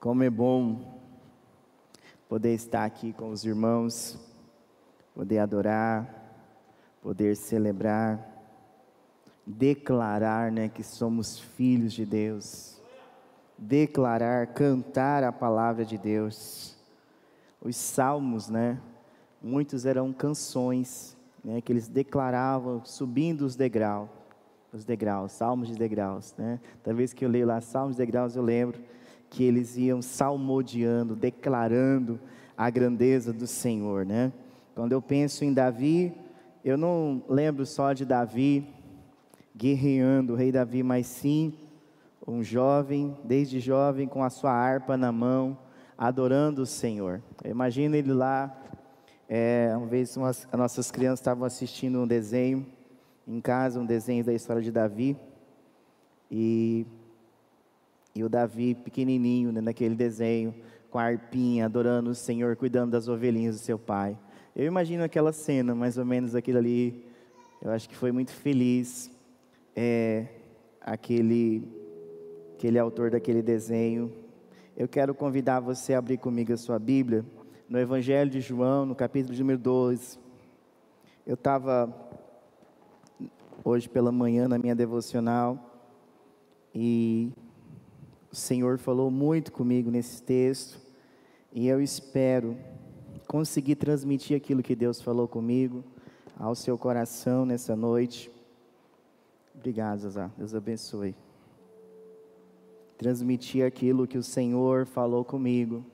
Como é bom poder estar aqui com os irmãos, poder adorar, poder celebrar, declarar, né, que somos filhos de Deus. Declarar, cantar a palavra de Deus. Os salmos, né, muitos eram canções, né, que eles declaravam subindo os degraus, os degraus, salmos de degraus, né? Talvez que eu leio lá salmos de degraus, eu lembro que eles iam salmodiando, declarando a grandeza do Senhor, né? Quando eu penso em Davi, eu não lembro só de Davi guerreando, o rei Davi, mas sim um jovem, desde jovem, com a sua harpa na mão, adorando o Senhor. Imagina ele lá, é, uma vez umas, as nossas crianças estavam assistindo um desenho em casa, um desenho da história de Davi, e e o Davi, pequenininho, né, naquele desenho, com a arpinha, adorando o Senhor, cuidando das ovelhinhas do seu pai. Eu imagino aquela cena, mais ou menos aquilo ali. Eu acho que foi muito feliz é, aquele, aquele autor daquele desenho. Eu quero convidar você a abrir comigo a sua Bíblia, no Evangelho de João, no capítulo número 12. Eu estava hoje pela manhã na minha devocional e o Senhor falou muito comigo nesse texto e eu espero conseguir transmitir aquilo que Deus falou comigo ao seu coração nessa noite. Obrigado, Zazá. Deus abençoe. Transmitir aquilo que o Senhor falou comigo.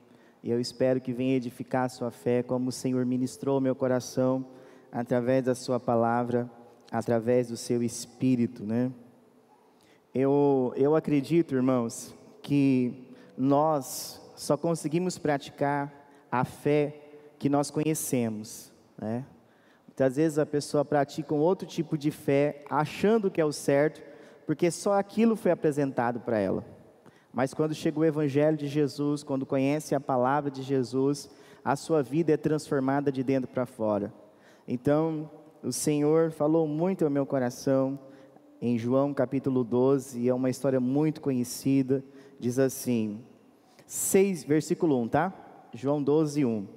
E eu espero que venha edificar a sua fé, como o Senhor ministrou meu coração através da sua palavra, através do seu espírito, né? Eu, eu acredito, irmãos, que nós só conseguimos praticar a fé que nós conhecemos, né? Muitas vezes a pessoa pratica um outro tipo de fé, achando que é o certo, porque só aquilo foi apresentado para ela. Mas quando chega o Evangelho de Jesus, quando conhece a palavra de Jesus, a sua vida é transformada de dentro para fora. Então, o Senhor falou muito ao meu coração em João capítulo 12, e é uma história muito conhecida diz assim, 6, versículo 1, tá? João 12, 1.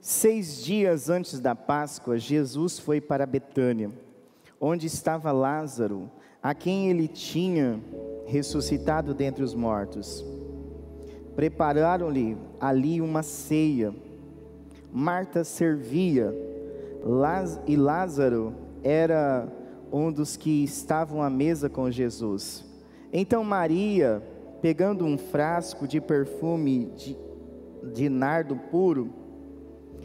Seis dias antes da Páscoa, Jesus foi para Betânia, onde estava Lázaro, a quem ele tinha ressuscitado dentre os mortos. Prepararam-lhe ali uma ceia. Marta servia, e Lázaro era um dos que estavam à mesa com Jesus. Então Maria, pegando um frasco de perfume de, de nardo puro,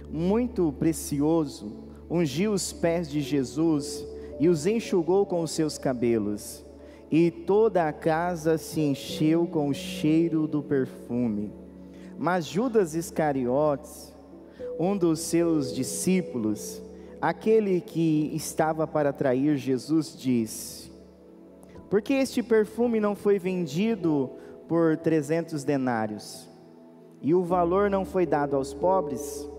muito precioso, ungiu os pés de Jesus e os enxugou com os seus cabelos. E toda a casa se encheu com o cheiro do perfume. Mas Judas Iscariotes, um dos seus discípulos, aquele que estava para trair Jesus, disse: por que este perfume não foi vendido por 300 denários? E o valor não foi dado aos pobres?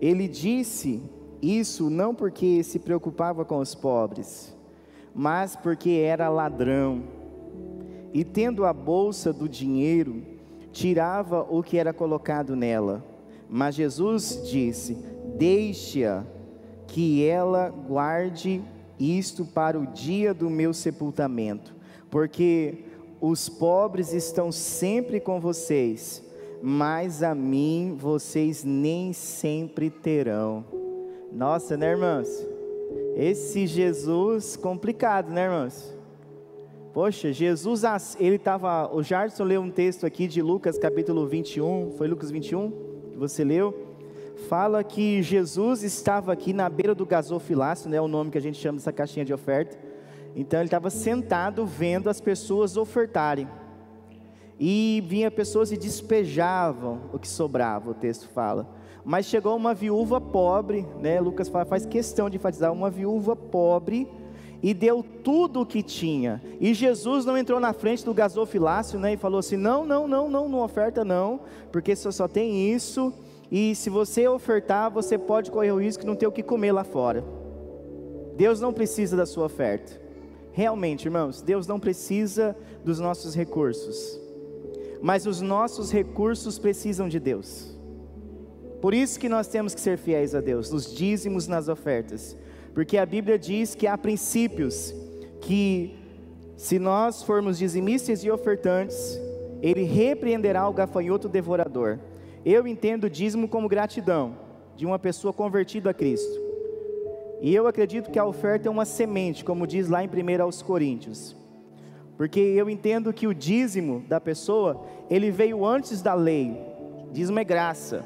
Ele disse isso não porque se preocupava com os pobres, mas porque era ladrão. E tendo a bolsa do dinheiro, tirava o que era colocado nela. Mas Jesus disse: Deixe-a, que ela guarde isto para o dia do meu sepultamento, porque os pobres estão sempre com vocês, mas a mim vocês nem sempre terão. Nossa, né, irmãos? Esse Jesus complicado, né, irmãos? Poxa, Jesus, ele estava. O Jarson leu um texto aqui de Lucas capítulo 21, foi Lucas 21 que você leu? Fala que Jesus estava aqui na beira do gasofilácio, né, o nome que a gente chama dessa caixinha de oferta. Então ele estava sentado vendo as pessoas ofertarem. E vinha pessoas e despejavam o que sobrava, o texto fala. Mas chegou uma viúva pobre, né? Lucas fala, faz questão de enfatizar, uma viúva pobre, e deu tudo o que tinha. E Jesus não entrou na frente do gasofilácio, né? E falou assim: não, não, não, não, não oferta não, porque você só tem isso e se você ofertar, você pode correr o risco de não ter o que comer lá fora. Deus não precisa da sua oferta. Realmente, irmãos, Deus não precisa dos nossos recursos. mas os nossos recursos precisam de Deus. Por isso que nós temos que ser fiéis a Deus, nos dízimos, nas ofertas, porque a Bíblia diz que há princípios que, se nós formos dizimistas e ofertantes, Ele repreenderá o gafanhoto devorador. Eu entendo o dízimo como gratidão de uma pessoa convertida a Cristo. E eu acredito que a oferta é uma semente, como diz lá em 1 aos Coríntios. Porque eu entendo que o dízimo da pessoa, ele veio antes da lei. Dízimo é graça.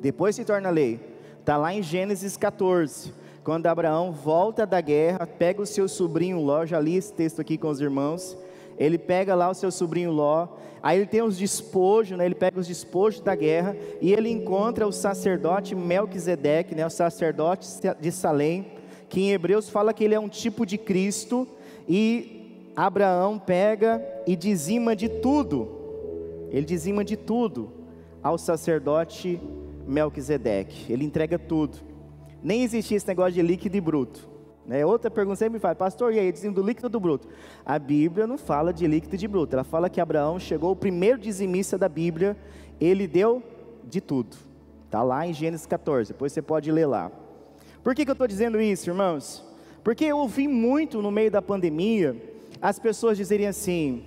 Depois se torna lei. Está lá em Gênesis 14. Quando Abraão volta da guerra, pega o seu sobrinho Ló, já li esse texto aqui com os irmãos. Ele pega lá o seu sobrinho Ló, aí ele tem os despojos, né? ele pega os despojos da guerra e ele encontra o sacerdote Melquisedeque, né? o sacerdote de Salém, que em Hebreus fala que ele é um tipo de Cristo e Abraão pega e dizima de tudo, ele dizima de tudo ao sacerdote Melquisedeque, ele entrega tudo. Nem existia esse negócio de líquido e bruto. Né? Outra pergunta sempre faz, pastor, e aí, dizendo do líquido ou do bruto? A Bíblia não fala de líquido e de bruto, ela fala que Abraão chegou, o primeiro dizimista da Bíblia, ele deu de tudo. Está lá em Gênesis 14, depois você pode ler lá. Por que, que eu estou dizendo isso, irmãos? Porque eu ouvi muito no meio da pandemia as pessoas dizerem assim,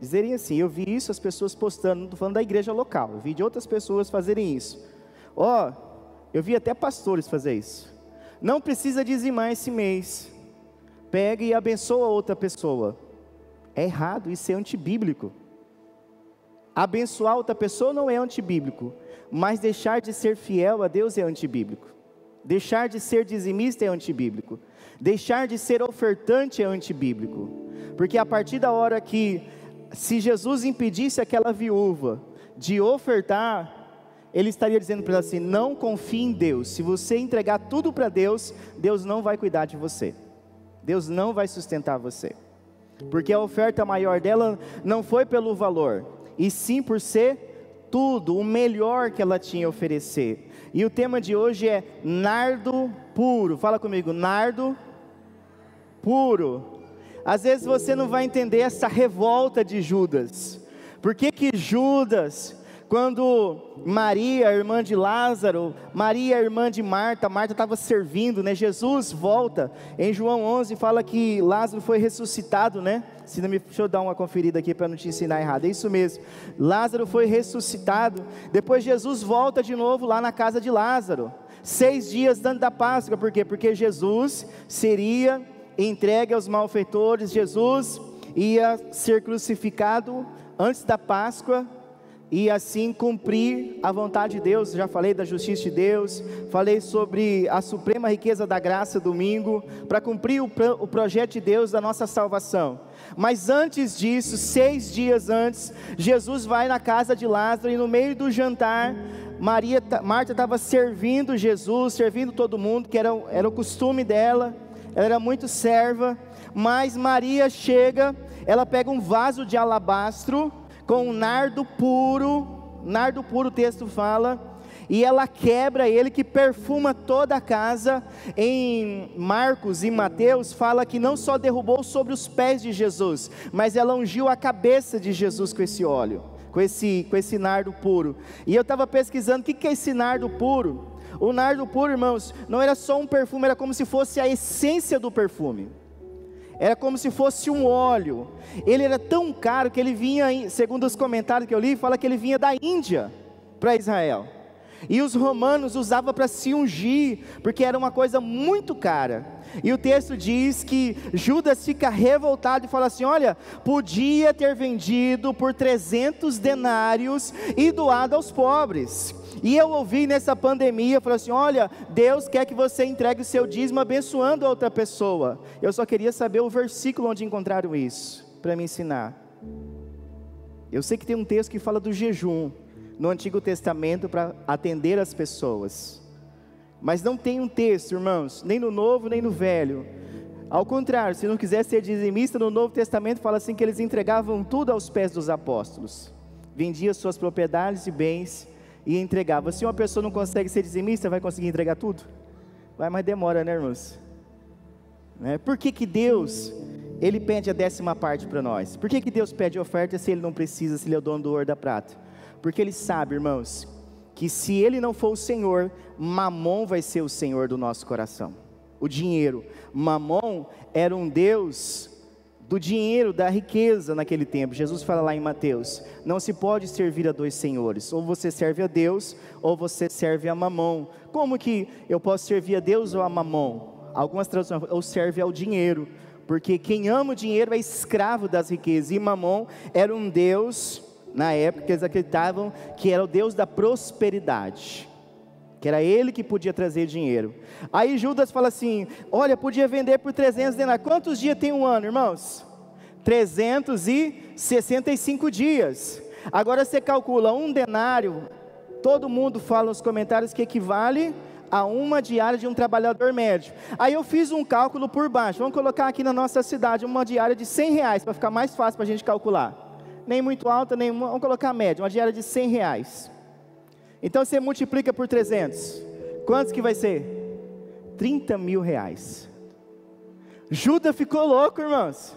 dizerem assim, eu vi isso, as pessoas postando, não estou falando da igreja local, eu vi de outras pessoas fazerem isso. Ó, oh, eu vi até pastores fazer isso. Não precisa dizimar esse mês. Pega e abençoa outra pessoa. É errado, isso é antibíblico. Abençoar outra pessoa não é antibíblico, mas deixar de ser fiel a Deus é antibíblico. Deixar de ser dizimista é antibíblico. Deixar de ser ofertante é antibíblico. Porque a partir da hora que, se Jesus impedisse aquela viúva de ofertar, ele estaria dizendo para ela assim: não confie em Deus. Se você entregar tudo para Deus, Deus não vai cuidar de você. Deus não vai sustentar você. Porque a oferta maior dela não foi pelo valor, e sim por ser tudo, o melhor que ela tinha a oferecer. E o tema de hoje é nardo puro. Fala comigo, nardo puro. Às vezes você não vai entender essa revolta de Judas. Por que que Judas, quando Maria, irmã de Lázaro, Maria, irmã de Marta, Marta estava servindo, né? Jesus volta. Em João 11 fala que Lázaro foi ressuscitado, né? Se não me, deixa eu dar uma conferida aqui para não te ensinar errado. É isso mesmo. Lázaro foi ressuscitado. Depois Jesus volta de novo lá na casa de Lázaro. Seis dias antes da Páscoa, por quê? Porque Jesus seria entregue aos malfeitores, Jesus ia ser crucificado antes da Páscoa e assim cumprir a vontade de Deus. Já falei da justiça de Deus, falei sobre a suprema riqueza da graça domingo, para cumprir o, o, projeto de Deus da nossa salvação. Mas antes disso, seis dias antes, Jesus vai na casa de Lázaro e no meio do jantar, Maria, Marta estava servindo Jesus, servindo todo mundo, que era, era o costume dela ela era muito serva, mas Maria chega, ela pega um vaso de alabastro com nardo puro, nardo puro o texto fala, e ela quebra ele que perfuma toda a casa. Em Marcos e Mateus fala que não só derrubou sobre os pés de Jesus, mas ela ungiu a cabeça de Jesus com esse óleo, com esse, com esse nardo puro. E eu estava pesquisando o que, que é esse nardo puro. O nardo puro, irmãos, não era só um perfume, era como se fosse a essência do perfume. Era como se fosse um óleo. Ele era tão caro que ele vinha, segundo os comentários que eu li, fala que ele vinha da Índia para Israel. E os romanos usavam para se ungir, porque era uma coisa muito cara. E o texto diz que Judas fica revoltado e fala assim: Olha, podia ter vendido por 300 denários e doado aos pobres. E eu ouvi nessa pandemia, falou assim: olha, Deus quer que você entregue o seu dízimo abençoando a outra pessoa. Eu só queria saber o versículo onde encontraram isso, para me ensinar. Eu sei que tem um texto que fala do jejum no Antigo Testamento para atender as pessoas. Mas não tem um texto, irmãos, nem no Novo nem no Velho. Ao contrário, se não quiser ser dizimista, no Novo Testamento fala assim que eles entregavam tudo aos pés dos apóstolos. Vendiam suas propriedades e bens e entregava. Se uma pessoa não consegue ser dizimista, vai conseguir entregar tudo? Vai, mas demora, né, irmãos? Né? Por que, que Deus ele pede a décima parte para nós. Por que, que Deus pede oferta se ele não precisa, se ele é o dono do ouro da prata? Porque ele sabe, irmãos, que se ele não for o Senhor, Mamon vai ser o Senhor do nosso coração. O dinheiro. Mamon era um Deus do dinheiro, da riqueza naquele tempo. Jesus fala lá em Mateus: não se pode servir a dois senhores, ou você serve a Deus, ou você serve a Mamon. Como que eu posso servir a Deus ou a Mamon? Algumas traduções, ou serve ao dinheiro, porque quem ama o dinheiro é escravo das riquezas, e Mamon era um Deus, na época, eles acreditavam que era o Deus da prosperidade que era ele que podia trazer dinheiro. Aí Judas fala assim: Olha, podia vender por 300 denários. Quantos dias tem um ano, irmãos? 365 dias. Agora você calcula um denário, todo mundo fala nos comentários que equivale a uma diária de um trabalhador médio. Aí eu fiz um cálculo por baixo. Vamos colocar aqui na nossa cidade uma diária de 100 reais para ficar mais fácil para a gente calcular. Nem muito alta, nem vamos colocar média, uma diária de 100 reais. Então você multiplica por 300. Quantos que vai ser? 30 mil reais. Judas ficou louco, irmãos.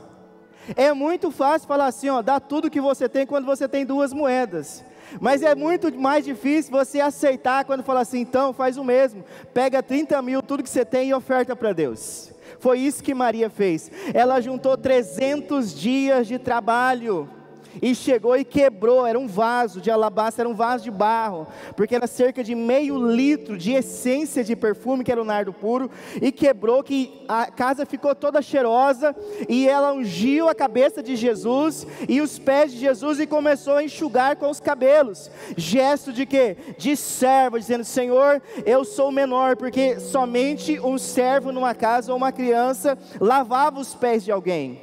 É muito fácil falar assim, ó, dá tudo que você tem quando você tem duas moedas. Mas é muito mais difícil você aceitar quando fala assim, então faz o mesmo. Pega 30 mil, tudo que você tem e oferta para Deus. Foi isso que Maria fez. Ela juntou 300 dias de trabalho e chegou e quebrou, era um vaso de alabastro, era um vaso de barro, porque era cerca de meio litro de essência de perfume, que era o nardo puro, e quebrou, que a casa ficou toda cheirosa, e ela ungiu a cabeça de Jesus e os pés de Jesus e começou a enxugar com os cabelos, gesto de quê? De servo, dizendo, Senhor, eu sou menor, porque somente um servo numa casa ou uma criança lavava os pés de alguém,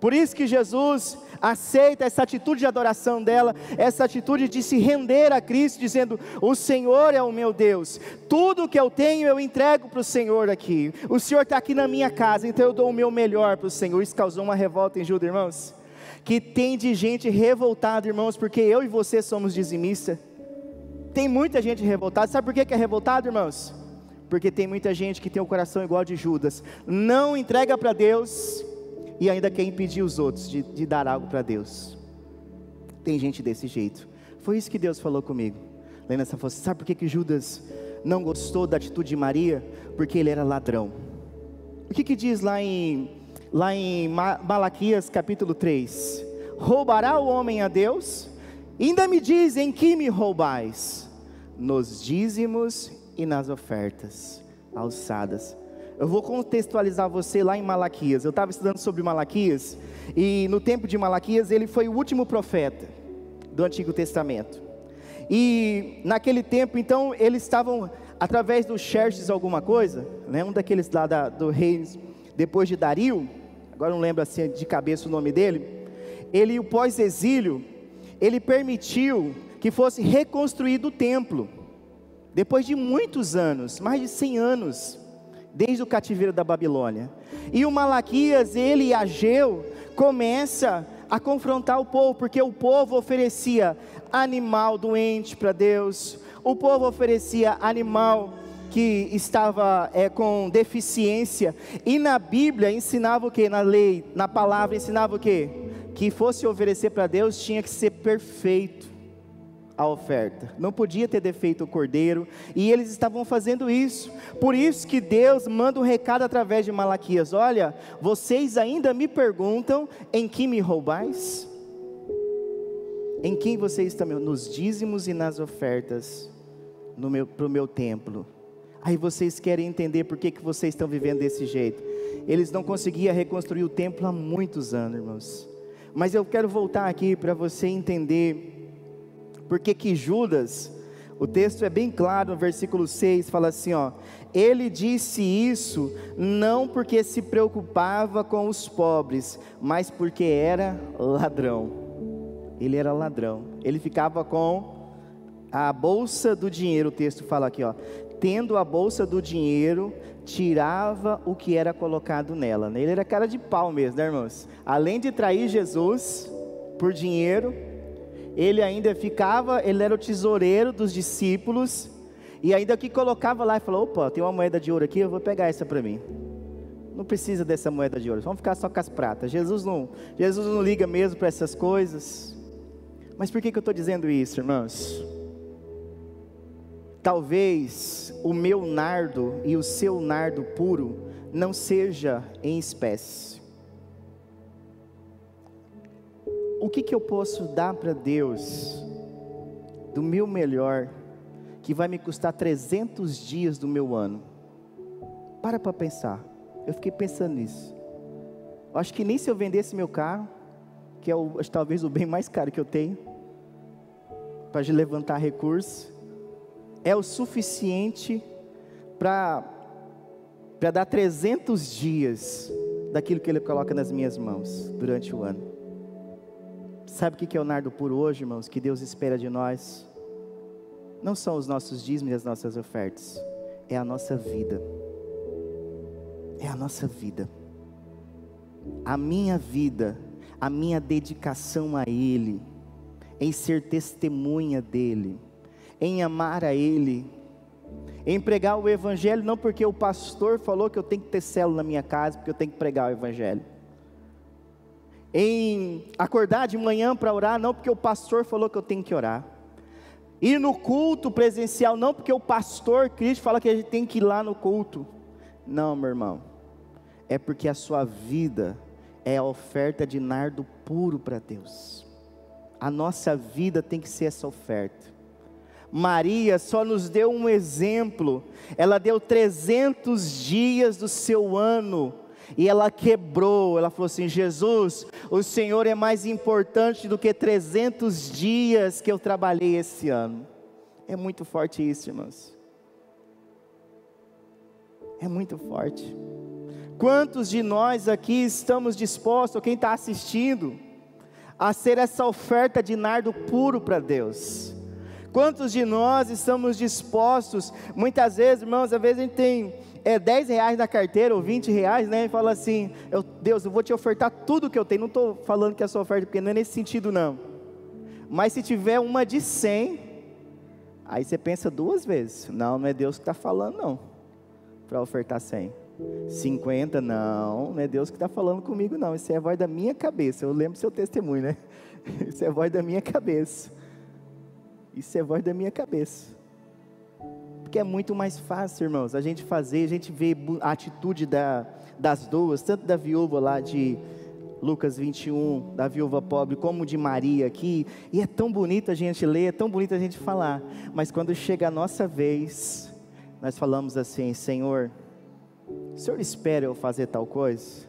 por isso que Jesus aceita essa atitude de adoração dela, essa atitude de se render a Cristo, dizendo: O Senhor é o meu Deus, tudo que eu tenho eu entrego para o Senhor aqui. O Senhor está aqui na minha casa, então eu dou o meu melhor para o Senhor. Isso causou uma revolta em Judas, irmãos. Que tem de gente revoltada, irmãos, porque eu e você somos dizimistas. Tem muita gente revoltada. Sabe por que é revoltado, irmãos? Porque tem muita gente que tem o coração igual de Judas. Não entrega para Deus e ainda quer impedir os outros de, de dar algo para Deus. Tem gente desse jeito. Foi isso que Deus falou comigo. Lendo essa fosse, sabe por que, que Judas não gostou da atitude de Maria? Porque ele era ladrão. O que, que diz lá em, lá em Malaquias capítulo 3? Roubará o homem a Deus? Ainda me diz em que me roubais? Nos dízimos e nas ofertas alçadas eu vou contextualizar você lá em Malaquias. Eu estava estudando sobre Malaquias, e no tempo de Malaquias, ele foi o último profeta do Antigo Testamento. E naquele tempo, então, eles estavam, através do Xerxes alguma coisa, né, um daqueles lá da, do rei, depois de Dario, agora não lembro assim de cabeça o nome dele, ele, o pós-exílio, ele permitiu que fosse reconstruído o templo, depois de muitos anos, mais de 100 anos, desde o cativeiro da Babilônia. E o Malaquias, ele e Ageu, começa a confrontar o povo, porque o povo oferecia animal doente para Deus, o povo oferecia animal que estava é, com deficiência, e na Bíblia ensinava o que? Na lei, na palavra ensinava o que? Que fosse oferecer para Deus tinha que ser perfeito a oferta. Não podia ter defeito o cordeiro, e eles estavam fazendo isso. Por isso que Deus manda um recado através de Malaquias: Olha, vocês ainda me perguntam em que me roubais? Em quem vocês estão? Nos dízimos e nas ofertas meu, para o meu templo. Aí vocês querem entender por que, que vocês estão vivendo desse jeito. Eles não conseguiam reconstruir o templo há muitos anos, irmãos. Mas eu quero voltar aqui para você entender porque que Judas, o texto é bem claro no versículo 6, fala assim, ó: Ele disse isso não porque se preocupava com os pobres, mas porque era ladrão. Ele era ladrão. Ele ficava com a bolsa do dinheiro, o texto fala aqui, ó. Tendo a bolsa do dinheiro, tirava o que era colocado nela. Ele era cara de pau mesmo, né, irmãos? Além de trair Jesus por dinheiro, ele ainda ficava, ele era o tesoureiro dos discípulos, e ainda que colocava lá e falou: opa, tem uma moeda de ouro aqui, eu vou pegar essa para mim. Não precisa dessa moeda de ouro. Vamos ficar só com as pratas. Jesus não, Jesus não liga mesmo para essas coisas. Mas por que, que eu estou dizendo isso, irmãos? Talvez o meu nardo e o seu nardo puro não seja em espécie. O que, que eu posso dar para Deus do meu melhor, que vai me custar 300 dias do meu ano? Para para pensar. Eu fiquei pensando nisso. Eu acho que nem se eu vendesse meu carro, que é o, talvez o bem mais caro que eu tenho, para levantar recursos, é o suficiente para dar 300 dias daquilo que Ele coloca nas minhas mãos durante o ano. Sabe o que é o nardo puro hoje, irmãos? Que Deus espera de nós? Não são os nossos dízimos e as nossas ofertas, é a nossa vida. É a nossa vida. A minha vida, a minha dedicação a Ele, em ser testemunha dEle, em amar a Ele, em pregar o Evangelho, não porque o pastor falou que eu tenho que ter célula na minha casa, porque eu tenho que pregar o Evangelho em acordar de manhã para orar, não porque o pastor falou que eu tenho que orar. Ir no culto presencial, não porque o pastor Cristo fala que a gente tem que ir lá no culto. Não, meu irmão. É porque a sua vida é a oferta de nardo puro para Deus. A nossa vida tem que ser essa oferta. Maria só nos deu um exemplo. Ela deu 300 dias do seu ano e ela quebrou. Ela falou assim: Jesus, o Senhor é mais importante do que 300 dias que eu trabalhei esse ano. É muito forte isso, irmãos. É muito forte. Quantos de nós aqui estamos dispostos, quem está assistindo, a ser essa oferta de nardo puro para Deus? Quantos de nós estamos dispostos, muitas vezes, irmãos, às vezes a gente tem é 10 reais na carteira ou 20 reais, né? E fala assim, eu, Deus, eu vou te ofertar tudo que eu tenho. Não estou falando que é sua oferta, porque não é nesse sentido, não. Mas se tiver uma de 100, aí você pensa duas vezes. Não, não é Deus que está falando, não. Para ofertar 100. 50, não, não é Deus que está falando comigo, não. Isso é a voz da minha cabeça. Eu lembro seu testemunho, né? Isso é a voz da minha cabeça. Isso é a voz da minha cabeça. Porque é muito mais fácil, irmãos, a gente fazer, a gente vê a atitude da, das duas, tanto da viúva lá de Lucas 21, da viúva pobre, como de Maria aqui, e é tão bonito a gente ler, é tão bonito a gente falar, mas quando chega a nossa vez, nós falamos assim: Senhor, o Senhor espera eu fazer tal coisa?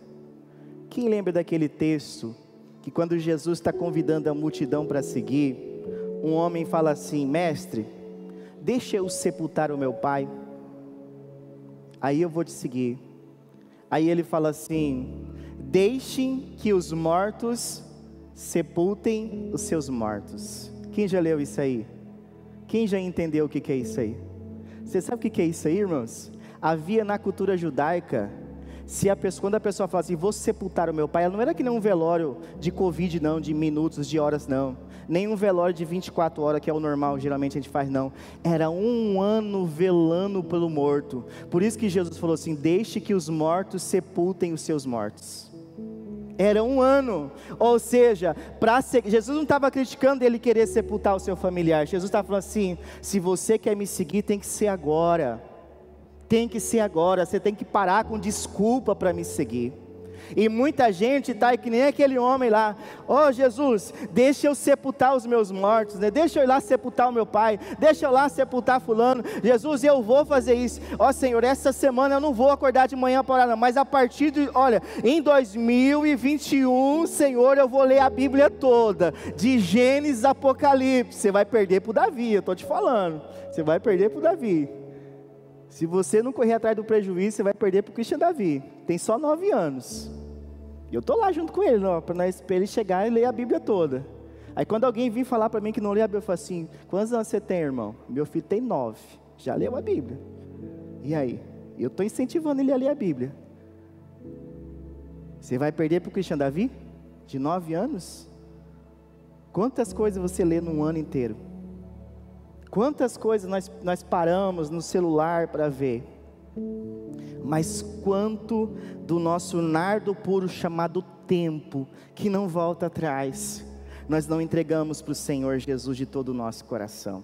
Quem lembra daquele texto que quando Jesus está convidando a multidão para seguir, um homem fala assim: Mestre, deixa eu sepultar o meu pai, aí eu vou te seguir. Aí ele fala assim: deixem que os mortos sepultem os seus mortos. Quem já leu isso aí? Quem já entendeu o que é isso aí? Você sabe o que é isso aí, irmãos? Havia na cultura judaica se a pessoa, quando a pessoa fala assim, vou sepultar o meu pai, ela não era que nem um velório de Covid, não, de minutos, de horas, não. Nem um velório de 24 horas, que é o normal, geralmente a gente faz, não. Era um ano velando pelo morto. Por isso que Jesus falou assim: deixe que os mortos sepultem os seus mortos. Era um ano, ou seja, para Jesus não estava criticando ele querer sepultar o seu familiar. Jesus estava falando assim: se você quer me seguir, tem que ser agora tem que ser agora, você tem que parar com desculpa para me seguir. E muita gente está que nem aquele homem lá, ó oh, Jesus, deixa eu sepultar os meus mortos, né? deixa eu ir lá sepultar o meu pai, deixa eu lá sepultar fulano, Jesus, eu vou fazer isso, ó oh, Senhor, essa semana eu não vou acordar de manhã para orar, mas a partir de, olha, em 2021, Senhor, eu vou ler a Bíblia toda, de Gênesis a Apocalipse, você vai perder para o Davi, eu estou te falando, você vai perder para o Davi, se você não correr atrás do prejuízo, você vai perder para o Christian Davi. Tem só nove anos. E eu estou lá junto com ele, para ele chegar e ler a Bíblia toda. Aí quando alguém vir falar para mim que não lê a Bíblia, eu falo assim: quantos anos você tem, irmão? Meu filho tem nove. Já leu a Bíblia. E aí? Eu estou incentivando ele a ler a Bíblia. Você vai perder para o Christian Davi? De nove anos? Quantas coisas você lê num ano inteiro? Quantas coisas nós, nós paramos no celular para ver? Mas quanto do nosso nardo puro chamado tempo, que não volta atrás, nós não entregamos para o Senhor Jesus de todo o nosso coração.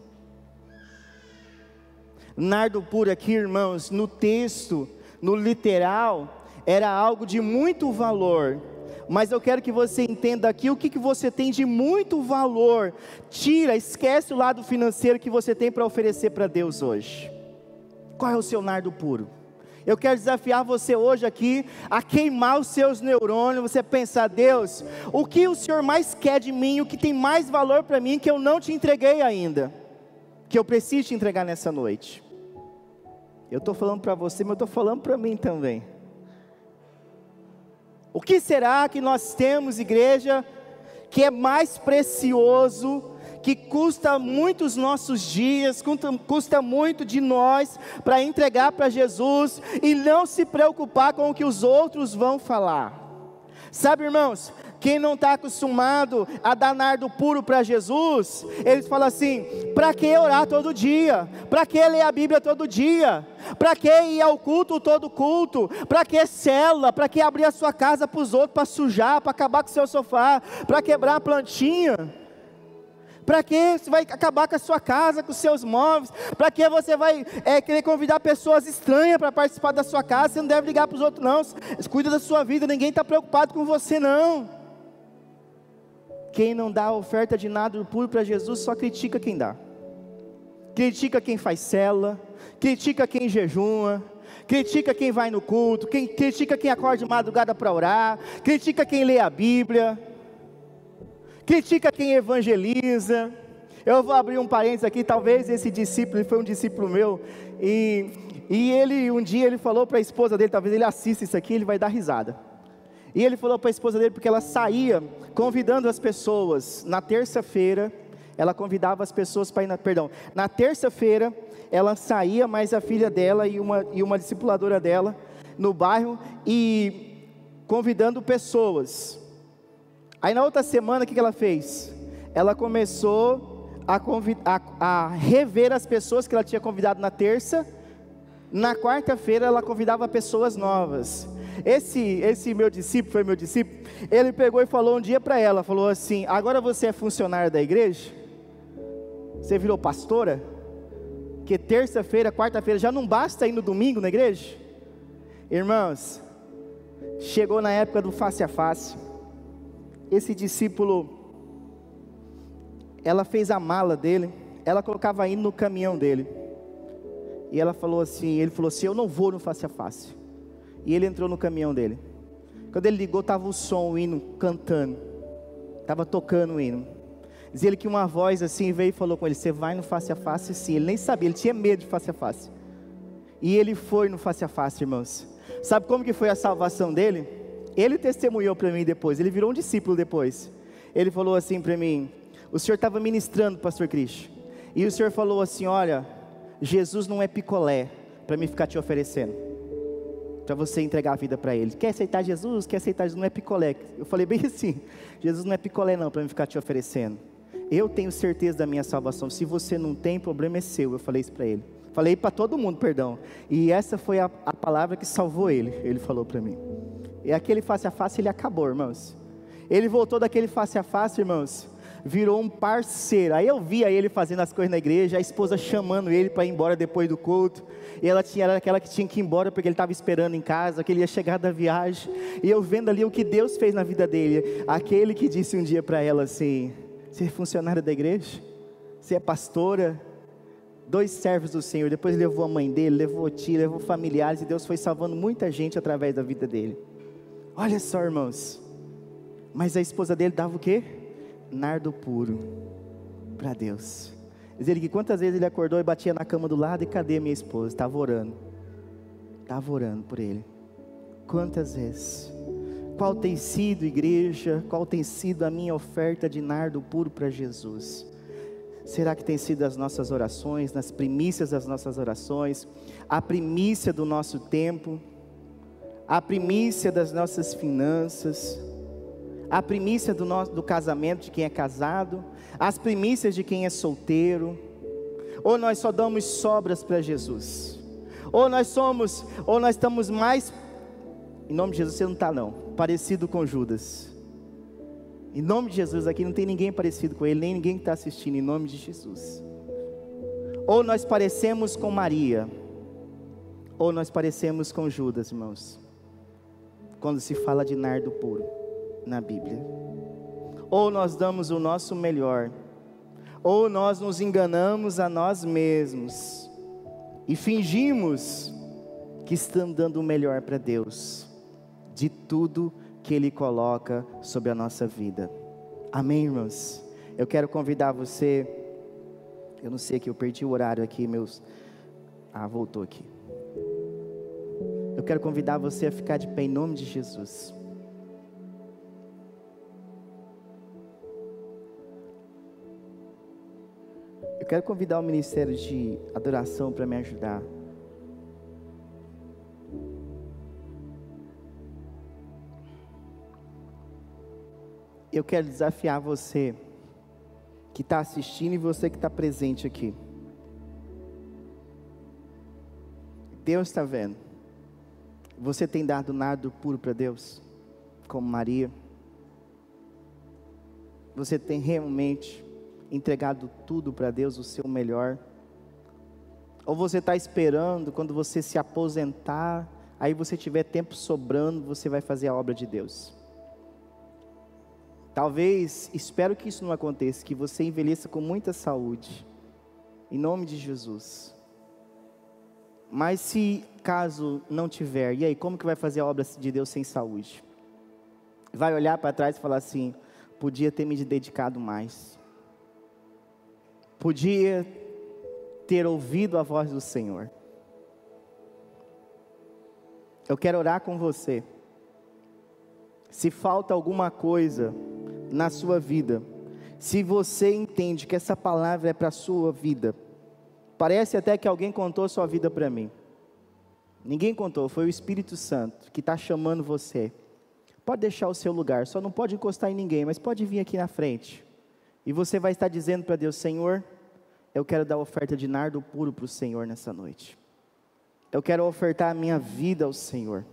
Nardo puro aqui, irmãos, no texto, no literal, era algo de muito valor. Mas eu quero que você entenda aqui o que, que você tem de muito valor. Tira, esquece o lado financeiro que você tem para oferecer para Deus hoje. Qual é o seu nardo puro? Eu quero desafiar você hoje aqui a queimar os seus neurônios, você pensar, Deus, o que o Senhor mais quer de mim, o que tem mais valor para mim que eu não te entreguei ainda, que eu preciso te entregar nessa noite. Eu estou falando para você, mas eu estou falando para mim também. O que será que nós temos, igreja, que é mais precioso, que custa muito os nossos dias, custa, muito de nós para entregar para Jesus e não se preocupar com o que os outros vão falar? Sabe, irmãos, quem não está acostumado a dar nardo puro para Jesus, eles falam assim: para que orar todo dia? Para que ler a Bíblia todo dia? Para que ir ao culto todo culto? Para que célula? Para que abrir a sua casa para os outros, para sujar, para acabar com o seu sofá, para quebrar a plantinha? Para que você vai acabar com a sua casa, com os seus móveis? Para que você vai é, querer convidar pessoas estranhas para participar da sua casa? Você não deve ligar para os outros, não. Cuida da sua vida, ninguém está preocupado com você, não. Quem não dá oferta de nada puro para Jesus só critica quem dá. Critica quem faz cela, critica quem jejuma, critica quem vai no culto, quem, critica quem acorda de madrugada para orar, critica quem lê a Bíblia, critica quem evangeliza. Eu vou abrir um parênteses aqui, talvez esse discípulo, ele foi um discípulo meu, e, e ele, um dia ele falou para a esposa dele, talvez ele assista isso aqui, ele vai dar risada. E ele falou para a esposa dele, porque ela saía convidando as pessoas. Na terça-feira, ela convidava as pessoas para ir na. Perdão, na terça-feira, ela saía, mais a filha dela e uma, e uma discipuladora dela, no bairro, e convidando pessoas. Aí na outra semana, o que ela fez? Ela começou a, a, a rever as pessoas que ela tinha convidado na terça. Na quarta-feira, ela convidava pessoas novas. Esse, esse meu discípulo, foi meu discípulo, ele pegou e falou um dia para ela, falou assim: agora você é funcionária da igreja? Você virou pastora? Que terça-feira, quarta-feira já não basta ir no domingo na igreja? Irmãos, chegou na época do face a face. Esse discípulo, ela fez a mala dele, ela colocava indo no caminhão dele. E ela falou assim, ele falou assim: "Eu não vou no face a face". E ele entrou no caminhão dele. Quando ele ligou, estava o som, o hino cantando. Estava tocando o hino. Dizia ele que uma voz assim veio e falou com ele: Você vai no face a face? Sim. Ele nem sabia, ele tinha medo de face a face. E ele foi no face a face, irmãos. Sabe como que foi a salvação dele? Ele testemunhou para mim depois. Ele virou um discípulo depois. Ele falou assim para mim: O senhor estava ministrando, Pastor Cristo. E o senhor falou assim: Olha, Jesus não é picolé para me ficar te oferecendo para você entregar a vida para Ele. Quer aceitar Jesus? Quer aceitar Jesus? Não é picolé. Eu falei bem assim: Jesus não é picolé, não, para me ficar te oferecendo. Eu tenho certeza da minha salvação. Se você não tem, problema é seu. Eu falei isso para ele. Falei para todo mundo, perdão. E essa foi a, a palavra que salvou ele. Ele falou para mim. E aquele face a face, ele acabou, irmãos. Ele voltou daquele face a face, irmãos virou um parceiro. Aí eu via ele fazendo as coisas na igreja, a esposa chamando ele para ir embora depois do culto. E ela tinha era aquela que tinha que ir embora porque ele estava esperando em casa, que ele ia chegar da viagem. E eu vendo ali o que Deus fez na vida dele. Aquele que disse um dia para ela assim: Você é funcionária da igreja? Você é pastora? Dois servos do Senhor. Depois levou a mãe dele, levou a tia, levou familiares. E Deus foi salvando muita gente através da vida dele. Olha só, irmãos. Mas a esposa dele dava o quê? nardo puro para Deus. Diz ele que quantas vezes ele acordou e batia na cama do lado e cadê minha esposa? Estava orando. Estava orando por ele. Quantas vezes? Qual tem sido, igreja, qual tem sido a minha oferta de nardo puro para Jesus? Será que tem sido as nossas orações, nas primícias das nossas orações, a primícia do nosso tempo, a primícia das nossas finanças? a primícia do, nosso, do casamento de quem é casado, as primícias de quem é solteiro, ou nós só damos sobras para Jesus? Ou nós somos, ou nós estamos mais, em nome de Jesus você não está não, parecido com Judas. Em nome de Jesus, aqui não tem ninguém parecido com ele, nem ninguém que está assistindo, em nome de Jesus. Ou nós parecemos com Maria, ou nós parecemos com Judas, irmãos, quando se fala de nardo puro na Bíblia. Ou nós damos o nosso melhor, ou nós nos enganamos a nós mesmos e fingimos que estamos dando o melhor para Deus, de tudo que Ele coloca sobre a nossa vida. Amém, irmãos? Eu quero convidar você. Eu não sei que eu perdi o horário aqui, meus. Ah, voltou aqui. Quero convidar você a ficar de pé em nome de Jesus. Eu quero convidar o ministério de adoração para me ajudar. eu quero desafiar você que está assistindo e você que está presente aqui. Deus está vendo. Você tem dado nada puro para Deus, como Maria. Você tem realmente entregado tudo para Deus, o seu melhor. Ou você está esperando quando você se aposentar, aí você tiver tempo sobrando, você vai fazer a obra de Deus. Talvez, espero que isso não aconteça, que você envelheça com muita saúde, em nome de Jesus. Mas se caso não tiver, e aí, como que vai fazer a obra de Deus sem saúde? Vai olhar para trás e falar assim: podia ter me dedicado mais, podia ter ouvido a voz do Senhor. Eu quero orar com você. Se falta alguma coisa, na sua vida, se você entende que essa palavra é para a sua vida, parece até que alguém contou sua vida para mim. Ninguém contou, foi o Espírito Santo que está chamando você. Pode deixar o seu lugar, só não pode encostar em ninguém, mas pode vir aqui na frente. E você vai estar dizendo para Deus: Senhor, eu quero dar oferta de nardo puro para o Senhor nessa noite. Eu quero ofertar a minha vida ao Senhor.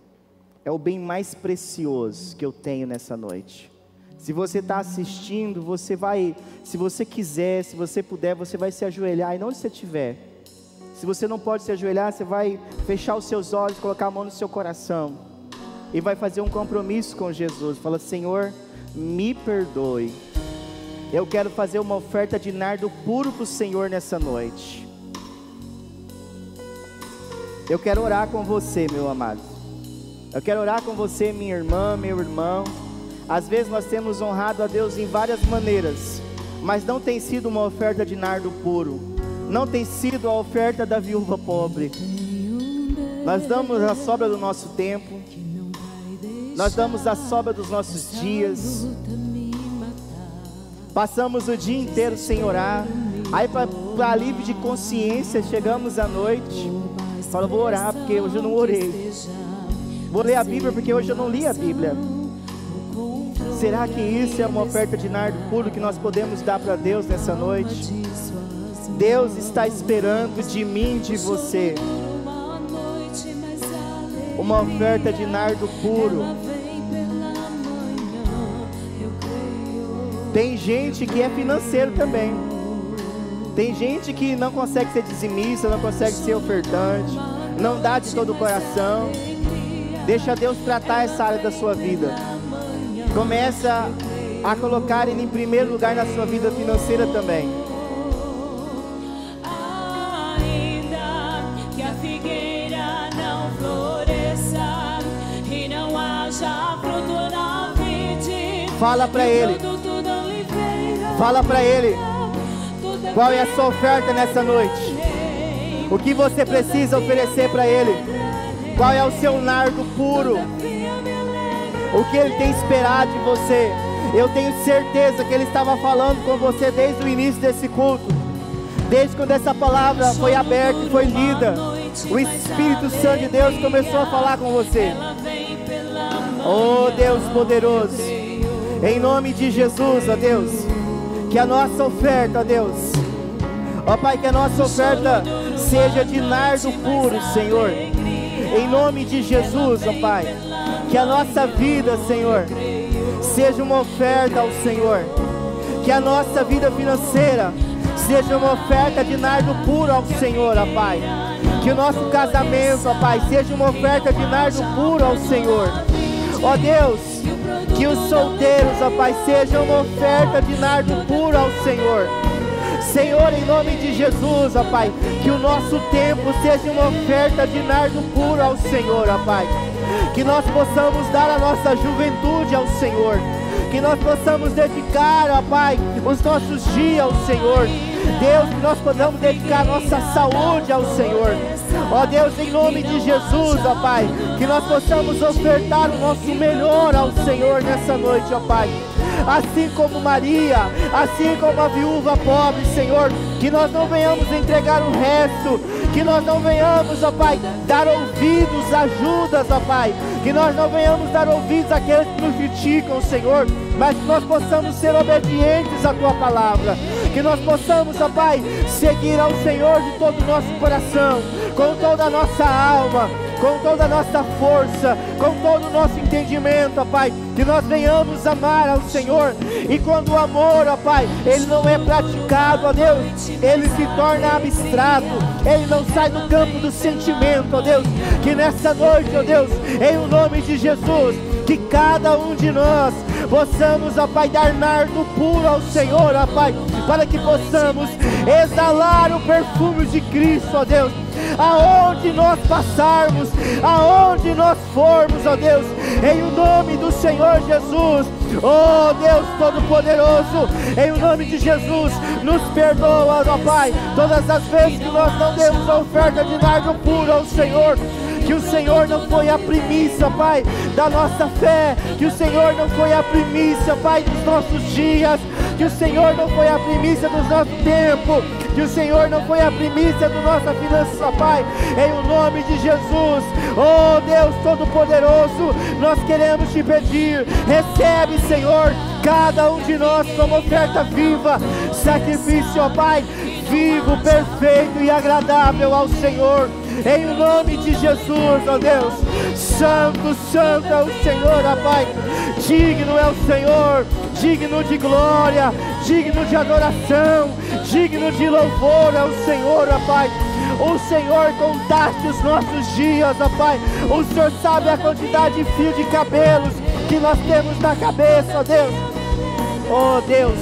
É o bem mais precioso que eu tenho nessa noite. Se você está assistindo, você vai, se você quiser, se você puder, você vai se ajoelhar e onde você estiver. Se você não pode se ajoelhar, você vai fechar os seus olhos, colocar a mão no seu coração e vai fazer um compromisso com Jesus. Fala, Senhor, me perdoe. Eu quero fazer uma oferta de nardo puro para o Senhor nessa noite. Eu quero orar com você, meu amado. Eu quero orar com você, minha irmã, meu irmão. Às vezes nós temos honrado a Deus em várias maneiras, mas não tem sido uma oferta de nardo puro, não tem sido a oferta da viúva pobre. Nós damos a sobra do nosso tempo, nós damos a sobra dos nossos dias, passamos o dia inteiro sem orar, aí para alívio de consciência chegamos à noite, fala, vou orar porque hoje eu não orei, vou ler a Bíblia porque hoje eu não li a Bíblia. Será que isso é uma oferta de nardo puro que nós podemos dar para Deus nessa noite? Deus está esperando de mim, de você, uma oferta de nardo puro. Tem gente que é financeiro também. Tem gente que não consegue ser dizimista, não consegue ser ofertante, não dá de todo o coração. Deixa Deus tratar essa área da sua vida. Começa a colocar Ele em primeiro lugar na sua vida financeira também. Ainda que a figueira não floresça e não haja fruto na vide. Fala para Ele. Fala para Ele. Qual é a sua oferta nessa noite? O que você precisa oferecer para Ele? Qual é o seu nardo puro? O que Ele tem esperado de você. Eu tenho certeza que Ele estava falando com você desde o início desse culto, desde quando essa palavra foi aberta e foi lida. O Espírito Santo de Deus começou a falar com você. Oh Deus poderoso, em nome de Jesus, ó Deus, que a nossa oferta, ó Deus, ó Pai, que a nossa oferta seja de nardo puro, Senhor. Em nome de Jesus, ó Pai. Que a nossa vida, Senhor, seja uma oferta ao Senhor. Que a nossa vida financeira seja uma oferta de nardo puro ao Senhor, ó Pai. Que o nosso casamento, ó Pai, seja uma oferta de nardo puro ao Senhor. Ó Deus, que os solteiros, ó Pai, sejam uma oferta de nardo puro ao Senhor. Senhor, em nome de Jesus, ó Pai, que o nosso tempo seja uma oferta de nardo puro ao Senhor, ó Pai. Que nós possamos dar a nossa juventude ao Senhor. Que nós possamos dedicar, ó Pai, os nossos dias ao Senhor. Deus, que nós possamos dedicar a nossa saúde ao Senhor. Ó Deus, em nome de Jesus, ó Pai, que nós possamos ofertar o nosso melhor ao Senhor nessa noite, ó Pai assim como Maria, assim como a viúva pobre, Senhor, que nós não venhamos entregar o resto, que nós não venhamos, ó Pai, dar ouvidos, ajudas, ó Pai, que nós não venhamos dar ouvidos àqueles que nos criticam, Senhor, mas que nós possamos ser obedientes à Tua palavra, que nós possamos, ó Pai, seguir ao Senhor de todo o nosso coração, com toda a nossa alma, com toda a nossa força, com todo o nosso entendimento, ó Pai, que nós venhamos amar ao Senhor. E quando o amor, ó Pai, ele não é praticado, ó Deus, ele se torna abstrato, ele não sai do campo do sentimento, ó Deus. Que nessa noite, ó Deus, em o nome de Jesus, que cada um de nós possamos, ó Pai, dar nardo puro ao Senhor, ó Pai, para que possamos exalar o perfume de Cristo, ó Deus aonde nós passarmos, aonde nós formos, ó Deus, em o nome do Senhor Jesus. Oh Deus Todo-Poderoso, em o nome de Jesus, nos perdoa, ó Pai, todas as vezes que nós não demos a oferta de nardo puro ao Senhor que o Senhor não foi a primícia, Pai, da nossa fé, que o Senhor não foi a primícia, Pai, dos nossos dias, que o Senhor não foi a primícia do nosso tempo, que o Senhor não foi a primícia do nossa finança, Pai, em o nome de Jesus, oh Deus Todo-Poderoso, nós queremos te pedir, recebe, Senhor, cada um de nós como oferta viva, sacrifício, ó Pai, vivo, perfeito e agradável ao Senhor. Em nome de Jesus, ó Deus. Santo, santo é o Senhor, ó Pai. Digno é o Senhor, digno de glória, digno de adoração, digno de louvor é o Senhor, ó Pai. O Senhor contaste os nossos dias, ó Pai. O Senhor sabe a quantidade de fio de cabelos que nós temos na cabeça, ó Deus. Oh Deus,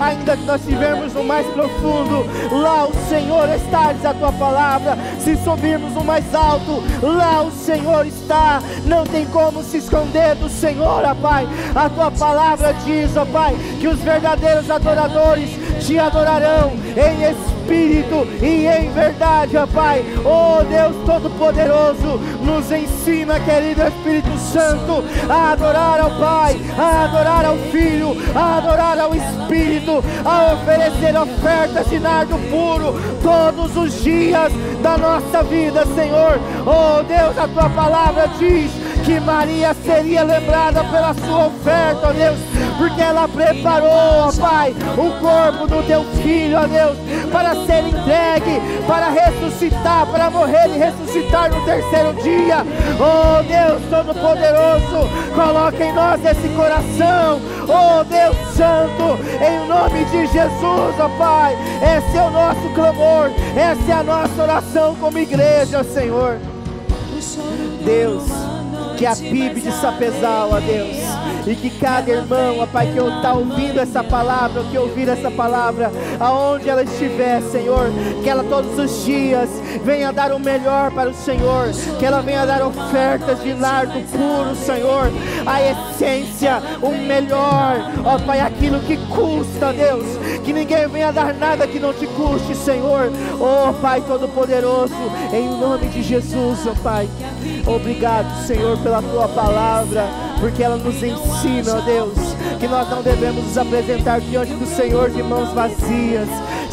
ainda que nós estivermos no mais profundo, lá o Senhor está, diz a tua palavra. Se subirmos no mais alto, lá o Senhor está. Não tem como se esconder do Senhor, ó Pai. A tua palavra diz, ó Pai, que os verdadeiros adoradores te adorarão em espírito e em verdade, ó Pai. Oh Deus Todo-Poderoso, nos ensina, querido Espírito Santo, a adorar ao Pai, a adorar ao Filho, a adorar ao Espírito, a oferecer ofertas de nardo puro todos os dias da nossa vida, Senhor. Oh Deus, a tua palavra diz que Maria seria lembrada pela sua oferta, ó Deus, porque ela preparou, ó Pai, o corpo do teu filho, ó Deus, para ser entregue, para ressuscitar, para morrer e ressuscitar no terceiro dia. Oh Deus Todo-Poderoso, coloca em nós esse coração, oh Deus Santo, em nome de Jesus, ó Pai, esse é o nosso clamor, essa é a nossa oração como igreja, Senhor. Deus, que a PIB de Sapezal, ó Deus, e que cada irmão, ó Pai, que está ouvindo essa palavra, que ouvir essa palavra, aonde ela estiver, Senhor, que ela todos os dias venha dar o melhor para o Senhor, que ela venha dar ofertas de nardo puro, Senhor, a essência, o melhor, ó Pai, aquilo que custa, Deus, que ninguém venha dar nada que não te custe, Senhor, ó Pai Todo-Poderoso, em nome de Jesus, ó Pai, obrigado, Senhor, pela tua palavra, porque ela nos ensina, ó Deus, que nós não devemos nos apresentar diante do Senhor de mãos vazias,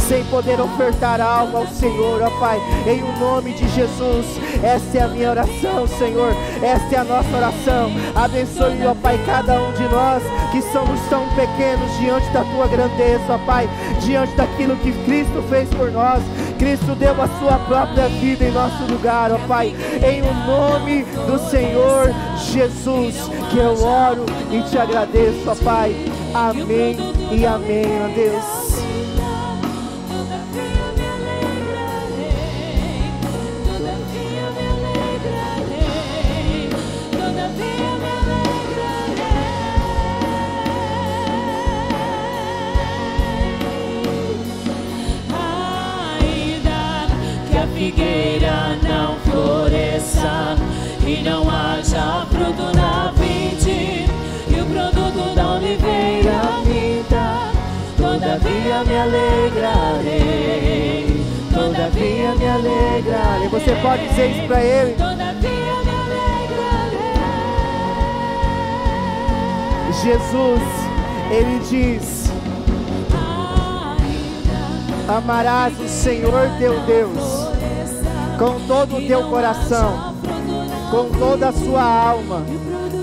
sem poder ofertar algo ao Senhor, ó Pai, em o nome de Jesus. Esta é a minha oração, Senhor, esta é a nossa oração. Abençoe, ó Pai, cada um de nós que somos tão pequenos diante da tua grandeza, ó Pai, diante daquilo que Cristo fez por nós. Cristo deu a sua própria vida em nosso lugar, ó Pai, em o nome do Senhor Jesus, que eu oro e te agradeço, ó Pai. Amém e amém, ó Deus. E não haja fruto na vide e o produto da oliveira minta, todavia me alegrarei, todavia me alegrarei. Você pode dizer isso para Ele. Todavia me alegrarei. Jesus, Ele diz: Amarás o Senhor teu Deus com todo o teu coração, com toda a sua alma,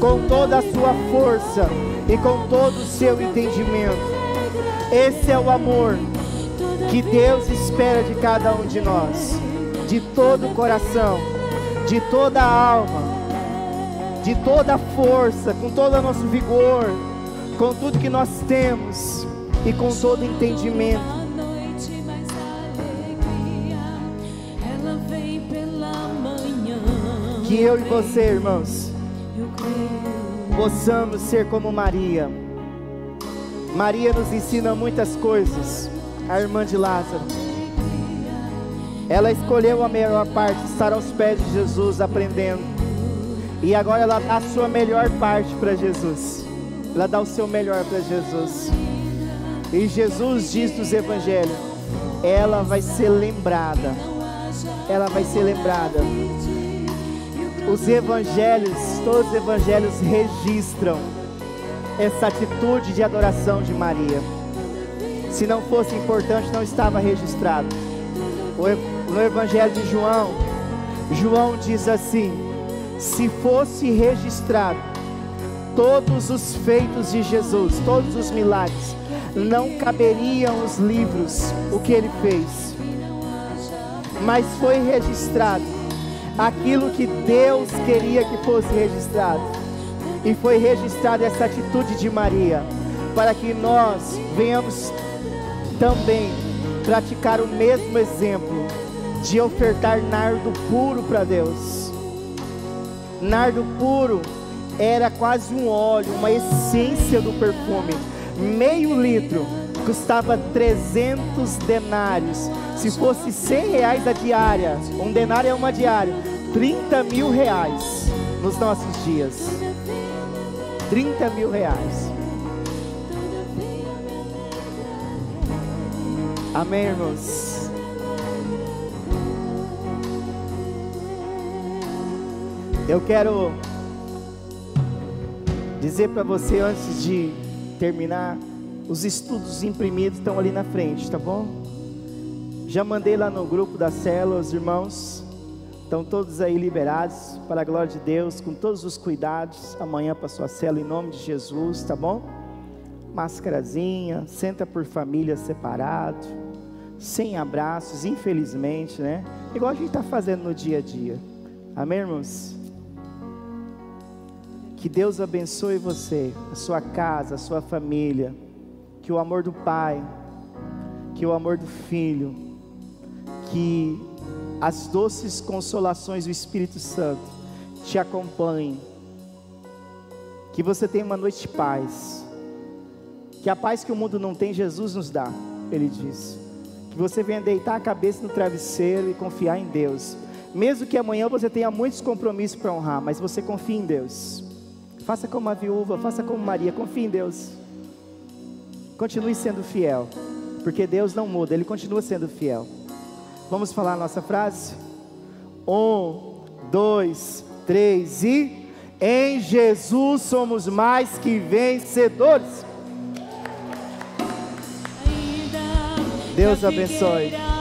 com toda a sua força e com todo o seu entendimento. Esse é o amor que Deus espera de cada um de nós, de todo o coração, de toda a alma, de toda a força, com todo o nosso vigor, com tudo que nós temos e com todo o entendimento. Que eu e você, irmãos, possamos ser como Maria. Maria nos ensina muitas coisas, a irmã de Lázaro. Ela escolheu a melhor parte, estar aos pés de Jesus aprendendo. E agora ela dá a sua melhor parte para Jesus. Ela dá o seu melhor para Jesus. E Jesus diz nos evangelhos: ela vai ser lembrada. Ela vai ser lembrada. Os evangelhos, todos os evangelhos registram essa atitude de adoração de Maria. Se não fosse importante, não estava registrado. No evangelho de João, João diz assim: se fosse registrado todos os feitos de Jesus, todos os milagres, não caberiam os livros o que ele fez. Mas foi registrado aquilo que Deus queria que fosse registrado. E foi registrada essa atitude de Maria, para que nós venhamos também praticar o mesmo exemplo de ofertar nardo puro para Deus. Nardo puro era quase um óleo, uma essência do perfume. Meio litro custava 300 denários. Se fosse 100 reais a diária, um denário é uma diária, 30 mil reais nos nossos dias. 30 mil reais. Amém, irmãos? Eu quero dizer para você antes de terminar, os estudos imprimidos estão ali na frente, tá bom? Já mandei lá no grupo da célula, os irmãos estão todos aí liberados para a glória de Deus, com todos os cuidados, amanhã para sua célula em nome de Jesus, tá bom? Máscarazinha, senta por família separado, sem abraços, infelizmente, né? Igual a gente está fazendo no dia a dia. Amém, irmãos? Que Deus abençoe você, a sua casa, a sua família. Que o amor do Pai, que o amor do Filho, que as doces consolações do Espírito Santo te acompanhem. Que você tenha uma noite de paz. Que a paz que o mundo não tem, Jesus nos dá, ele diz. Que você venha deitar a cabeça no travesseiro e confiar em Deus. Mesmo que amanhã você tenha muitos compromissos para honrar, mas você confie em Deus. Faça como a viúva, faça como Maria, confie em Deus. Continue sendo fiel, porque Deus não muda, Ele continua sendo fiel. Vamos falar a nossa frase? Um, dois, três e. Em Jesus somos mais que vencedores. Deus abençoe.